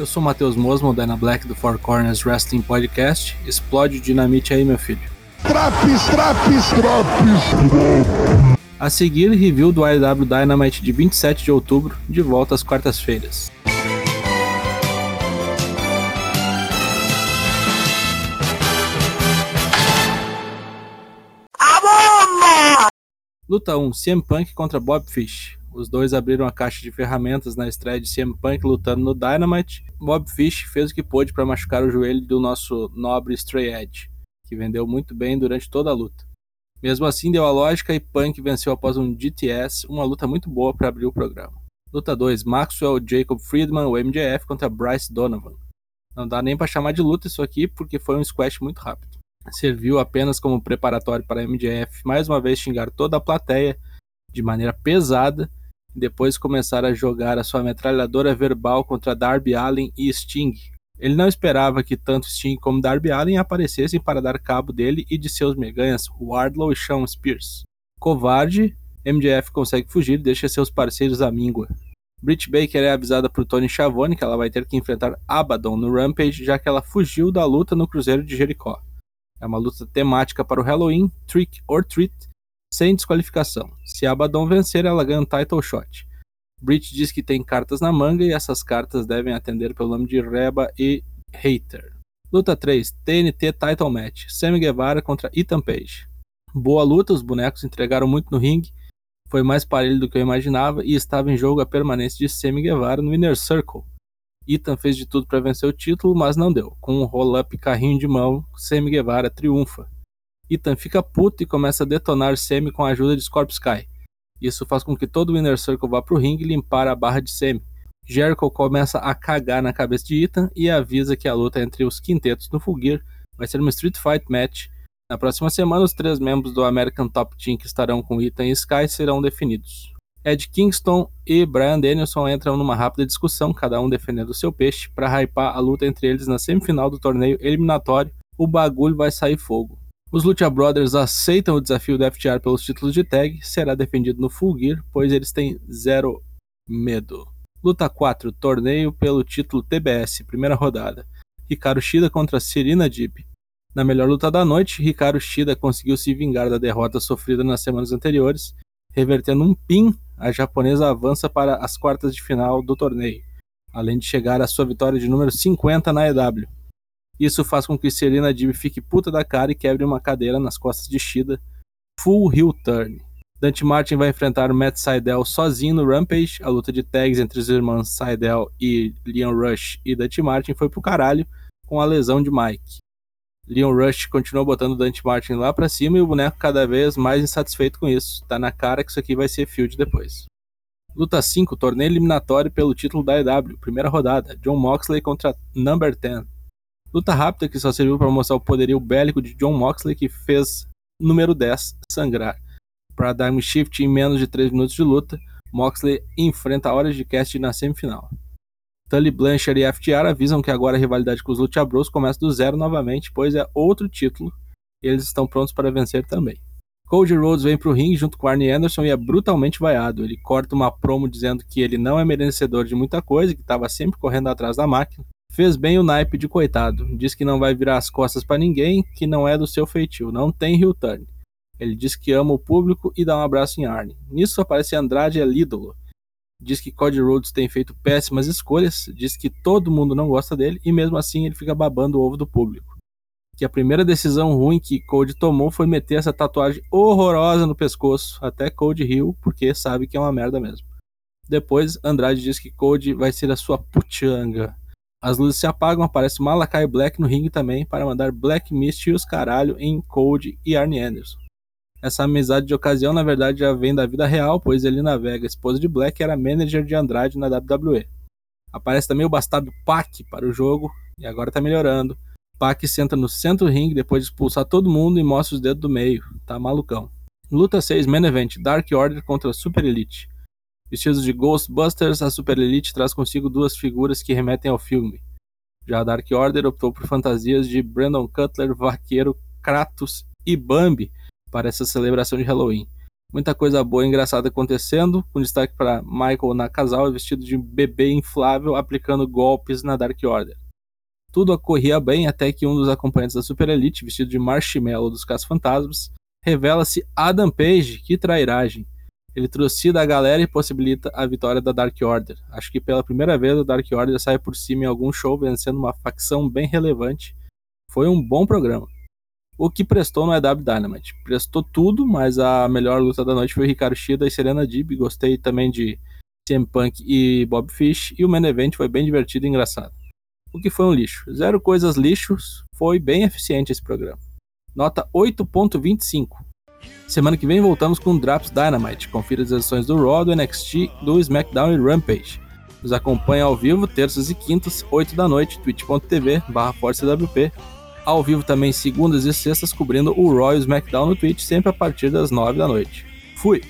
Eu sou o Matheus Mosman, Dyna Black do Four Corners Wrestling Podcast. Explode o dinamite aí, meu filho. Traps, traps, traps. A seguir, review do IW Dynamite de 27 de outubro, de volta às quartas-feiras. Luta 1: CM Punk contra Bob Fish. Os dois abriram a caixa de ferramentas na estreia de CM Punk lutando no Dynamite. Bob Fish fez o que pôde para machucar o joelho do nosso nobre Stray Edge, que vendeu muito bem durante toda a luta. Mesmo assim, deu a lógica e Punk venceu após um GTS, uma luta muito boa para abrir o programa. Luta 2: Maxwell Jacob Friedman, o MJF, contra Bryce Donovan. Não dá nem para chamar de luta isso aqui porque foi um squash muito rápido serviu apenas como preparatório para MJF mais uma vez xingar toda a plateia de maneira pesada depois começar a jogar a sua metralhadora verbal contra Darby Allin e Sting. Ele não esperava que tanto Sting como Darby Allin aparecessem para dar cabo dele e de seus meganhas Wardlow e Shawn Spears. Covarde, MJF consegue fugir e deixa seus parceiros à míngua. Britt Baker é avisada por Tony Schiavone que ela vai ter que enfrentar Abaddon no Rampage já que ela fugiu da luta no Cruzeiro de Jericó. É uma luta temática para o Halloween, Trick or Treat, sem desqualificação. Se Abaddon vencer, ela ganha um title shot. Britt diz que tem cartas na manga e essas cartas devem atender pelo nome de Reba e Hater. Luta 3, TNT Title Match, Sammy Guevara contra Ethan Page. Boa luta, os bonecos entregaram muito no ringue, foi mais parelho do que eu imaginava e estava em jogo a permanência de Sammy Guevara no Inner Circle, Ethan fez de tudo para vencer o título, mas não deu. Com um roll-up carrinho de mão, Sammy Guevara triunfa. Ethan fica puto e começa a detonar Sammy com a ajuda de Scorpio Sky. Isso faz com que todo o Inner Circle vá pro ringue limpar a barra de Sammy. Jericho começa a cagar na cabeça de Ethan e avisa que a luta entre os quintetos no Full Gear vai ser uma Street Fight Match. Na próxima semana, os três membros do American Top Team que estarão com Ethan e Sky serão definidos. Ed Kingston e Brian Danielson entram numa rápida discussão, cada um defendendo seu peixe, para hypar a luta entre eles na semifinal do torneio eliminatório. O bagulho vai sair fogo. Os Lucha Brothers aceitam o desafio do FTR pelos títulos de tag, será defendido no Full Gear, pois eles têm zero medo. Luta 4, torneio pelo título TBS, primeira rodada. Ricardo Shida contra Serena Deeb. Na melhor luta da noite, Ricardo Shida conseguiu se vingar da derrota sofrida nas semanas anteriores, revertendo um pin a japonesa avança para as quartas de final do torneio, além de chegar à sua vitória de número 50 na EW. Isso faz com que Serena Deeb fique puta da cara e quebre uma cadeira nas costas de Shida. Full heel turn. Dante Martin vai enfrentar Matt Seidel sozinho no Rampage. A luta de tags entre os irmãos Seidel e Leon Rush e Dante Martin foi pro caralho com a lesão de Mike. Leon Rush continuou botando Dante Martin lá para cima e o boneco cada vez mais insatisfeito com isso. Tá na cara que isso aqui vai ser field depois. Luta 5, torneio eliminatório pelo título da EW, primeira rodada, John Moxley contra Number 10. Luta rápida que só serviu para mostrar o poderio bélico de John Moxley que fez número 10 sangrar. Paradigm Shift em menos de 3 minutos de luta, Moxley enfrenta horas de cast na semifinal. Tully Blanchard e FTR avisam que agora a rivalidade com os Lucha Bros começa do zero novamente, pois é outro título e eles estão prontos para vencer também. Cody Rhodes vem pro ringue junto com Arnie Anderson e é brutalmente vaiado. Ele corta uma promo dizendo que ele não é merecedor de muita coisa, que estava sempre correndo atrás da máquina. Fez bem o naipe de coitado. Diz que não vai virar as costas para ninguém, que não é do seu feitio, não tem heel turn. Ele diz que ama o público e dá um abraço em Arnie. Nisso aparece Andrade Elídolo, diz que Cody Rhodes tem feito péssimas escolhas, diz que todo mundo não gosta dele e mesmo assim ele fica babando o ovo do público. Que a primeira decisão ruim que Cody tomou foi meter essa tatuagem horrorosa no pescoço, até Cody riu, porque sabe que é uma merda mesmo. Depois, Andrade diz que Cody vai ser a sua puchanga. As luzes se apagam, aparece Malakai Black no ringue também para mandar Black Mist e os caralho em Cody e Arnie Anderson. Essa amizade de ocasião, na verdade, já vem da vida real, pois ele navega. A esposa de Black era manager de Andrade na WWE. Aparece também o bastardo Pac para o jogo, e agora tá melhorando. Pac senta no centro do ringue depois de expulsar todo mundo e mostra os dedos do meio. Tá malucão. Luta 6, Main Event, Dark Order contra Super Elite. Vestidos de Ghostbusters, a Super Elite traz consigo duas figuras que remetem ao filme. Já a Dark Order optou por fantasias de Brandon Cutler, Vaqueiro, Kratos e Bambi, para essa celebração de Halloween. Muita coisa boa e engraçada acontecendo, com destaque para Michael Nakazawa vestido de bebê inflável aplicando golpes na Dark Order. Tudo ocorria bem até que um dos acompanhantes da Super Elite, vestido de Marshmallow dos Caça-Fantasmas, revela-se Adam Page, que trairagem. Ele trucida a galera e possibilita a vitória da Dark Order. Acho que pela primeira vez a Dark Order sai por cima em algum show, vencendo uma facção bem relevante. Foi um bom programa. O que prestou no EW Dynamite. Prestou tudo, mas a melhor luta da noite foi Ricardo Shida e Serena Dib. Gostei também de CM Punk e Bob Fish. E o main event foi bem divertido e engraçado o que foi um lixo. Zero coisas lixos, foi bem eficiente esse programa. Nota 8.25. Semana que vem voltamos com Drops Dynamite. Confira as edições do Raw, do NXT, do SmackDown e Rampage. Nos acompanha ao vivo, terças e quintas, 8 da noite, twitch.tv barra ForceWP. Ao vivo também segundas e sextas, cobrindo o Raw e o SmackDown no Twitch, sempre a partir das 9 da noite. Fui!